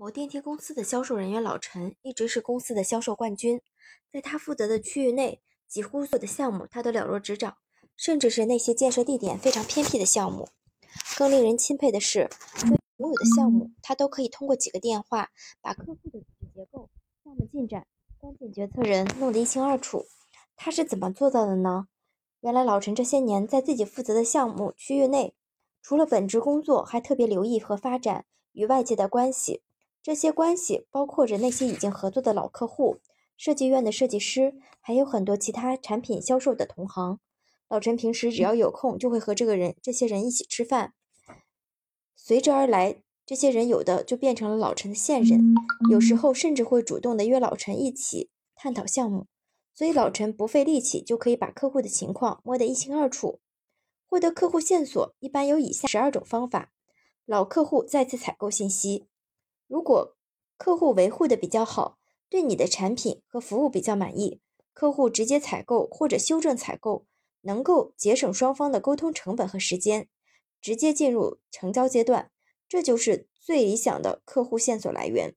某电梯公司的销售人员老陈一直是公司的销售冠军，在他负责的区域内，几乎所有的项目他都了若指掌，甚至是那些建设地点非常偏僻的项目。更令人钦佩的是，所有的项目，他都可以通过几个电话把客户的组织结构、项目进展、关键决策人弄得一清二楚。他是怎么做到的呢？原来老陈这些年在自己负责的项目区域内，除了本职工作，还特别留意和发展与外界的关系。这些关系包括着那些已经合作的老客户、设计院的设计师，还有很多其他产品销售的同行。老陈平时只要有空，就会和这个人、这些人一起吃饭。随之而来，这些人有的就变成了老陈的线人，有时候甚至会主动的约老陈一起探讨项目。所以老陈不费力气就可以把客户的情况摸得一清二楚。获得客户线索一般有以下十二种方法：老客户再次采购信息。如果客户维护的比较好，对你的产品和服务比较满意，客户直接采购或者修正采购，能够节省双方的沟通成本和时间，直接进入成交阶段，这就是最理想的客户线索来源。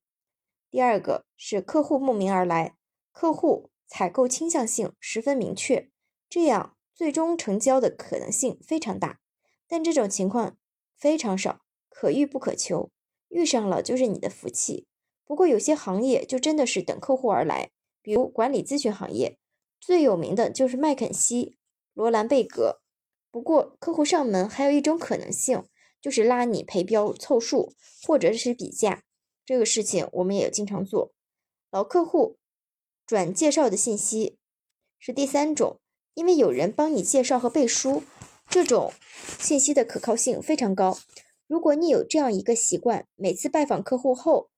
第二个是客户慕名而来，客户采购倾向性十分明确，这样最终成交的可能性非常大，但这种情况非常少，可遇不可求。遇上了就是你的福气。不过有些行业就真的是等客户而来，比如管理咨询行业，最有名的就是麦肯锡、罗兰贝格。不过客户上门还有一种可能性，就是拉你陪标凑数，或者是比价。这个事情我们也经常做。老客户转介绍的信息是第三种，因为有人帮你介绍和背书，这种信息的可靠性非常高。如果你有这样一个习惯，每次拜访客户后，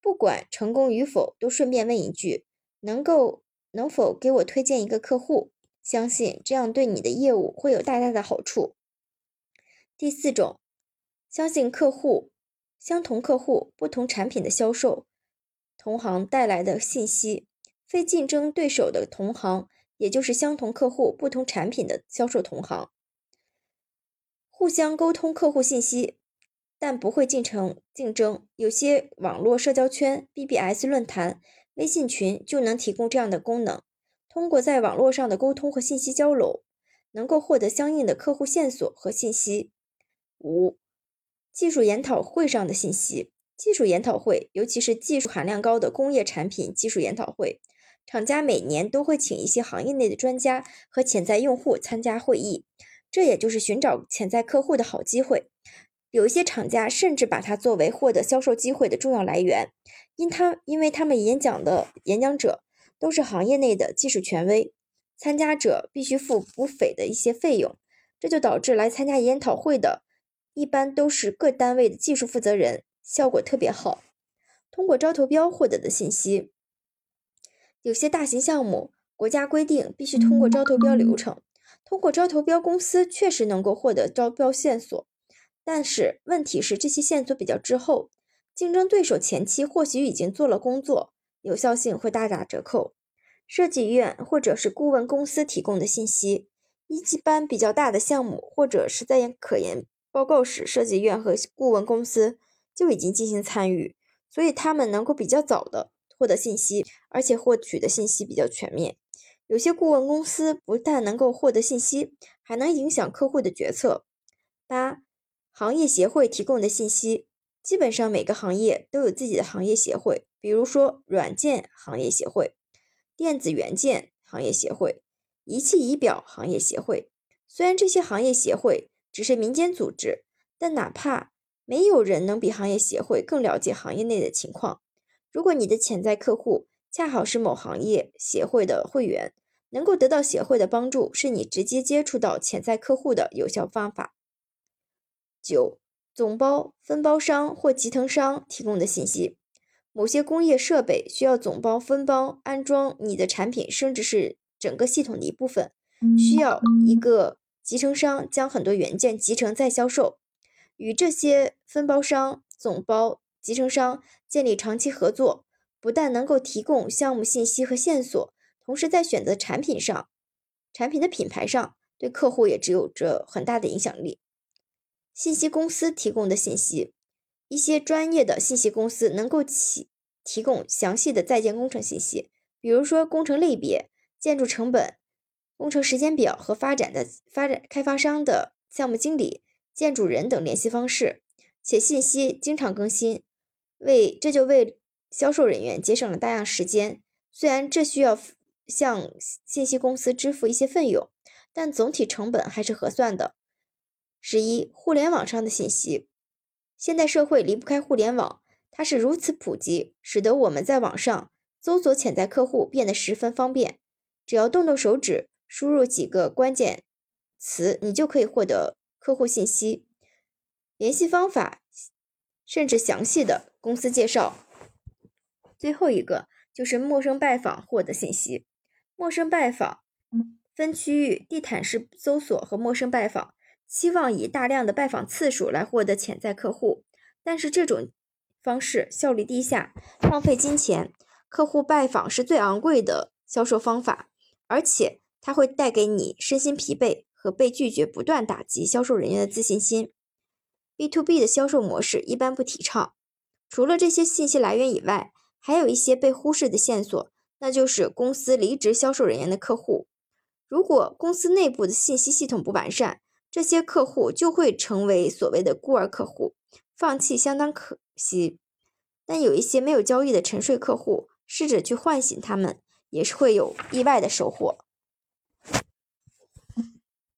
不管成功与否，都顺便问一句：“能够能否给我推荐一个客户？”相信这样对你的业务会有大大的好处。第四种，相信客户，相同客户不同产品的销售同行带来的信息，非竞争对手的同行，也就是相同客户不同产品的销售同行，互相沟通客户信息。但不会进程竞争，有些网络社交圈、BBS 论坛、微信群就能提供这样的功能。通过在网络上的沟通和信息交流，能够获得相应的客户线索和信息。五、技术研讨会上的信息。技术研讨会，尤其是技术含量高的工业产品技术研讨会，厂家每年都会请一些行业内的专家和潜在用户参加会议，这也就是寻找潜在客户的好机会。有一些厂家甚至把它作为获得销售机会的重要来源，因他因为他们演讲的演讲者都是行业内的技术权威，参加者必须付不菲的一些费用，这就导致来参加研讨会的一般都是各单位的技术负责人，效果特别好。通过招投标获得的信息，有些大型项目国家规定必须通过招投标流程，通过招投标公司确实能够获得招标线索。但是问题是，这些线索比较滞后，竞争对手前期或许已经做了工作，有效性会大打折扣。设计院或者是顾问公司提供的信息，一级班比较大的项目或者是在可研报告时，设计院和顾问公司就已经进行参与，所以他们能够比较早的获得信息，而且获取的信息比较全面。有些顾问公司不但能够获得信息，还能影响客户的决策。八。行业协会提供的信息，基本上每个行业都有自己的行业协会，比如说软件行业协会、电子元件行业协会、仪器仪表行业协会。虽然这些行业协会只是民间组织，但哪怕没有人能比行业协会更了解行业内的情况。如果你的潜在客户恰好是某行业协会的会员，能够得到协会的帮助，是你直接接触到潜在客户的有效方法。九、总包、分包商或集成商提供的信息。某些工业设备需要总包、分包安装你的产品，甚至是整个系统的一部分，需要一个集成商将很多元件集成再销售。与这些分包商、总包、集成商建立长期合作，不但能够提供项目信息和线索，同时在选择产品上、产品的品牌上，对客户也只有着很大的影响力。信息公司提供的信息，一些专业的信息公司能够提提供详细的在建工程信息，比如说工程类别、建筑成本、工程时间表和发展的发展开发商的项目经理、建筑人等联系方式，且信息经常更新，为这就为销售人员节省了大量时间。虽然这需要向信息公司支付一些费用，但总体成本还是合算的。十一，互联网上的信息。现代社会离不开互联网，它是如此普及，使得我们在网上搜索潜在客户变得十分方便。只要动动手指，输入几个关键词，你就可以获得客户信息、联系方法，甚至详细的公司介绍。最后一个就是陌生拜访获得信息。陌生拜访分区域地毯式搜索和陌生拜访。希望以大量的拜访次数来获得潜在客户，但是这种方式效率低下，浪费金钱。客户拜访是最昂贵的销售方法，而且它会带给你身心疲惫和被拒绝，不断打击销售人员的自信心。B to B 的销售模式一般不提倡。除了这些信息来源以外，还有一些被忽视的线索，那就是公司离职销售人员的客户。如果公司内部的信息系统不完善，这些客户就会成为所谓的孤儿客户，放弃相当可惜。但有一些没有交易的沉睡客户，试着去唤醒他们，也是会有意外的收获。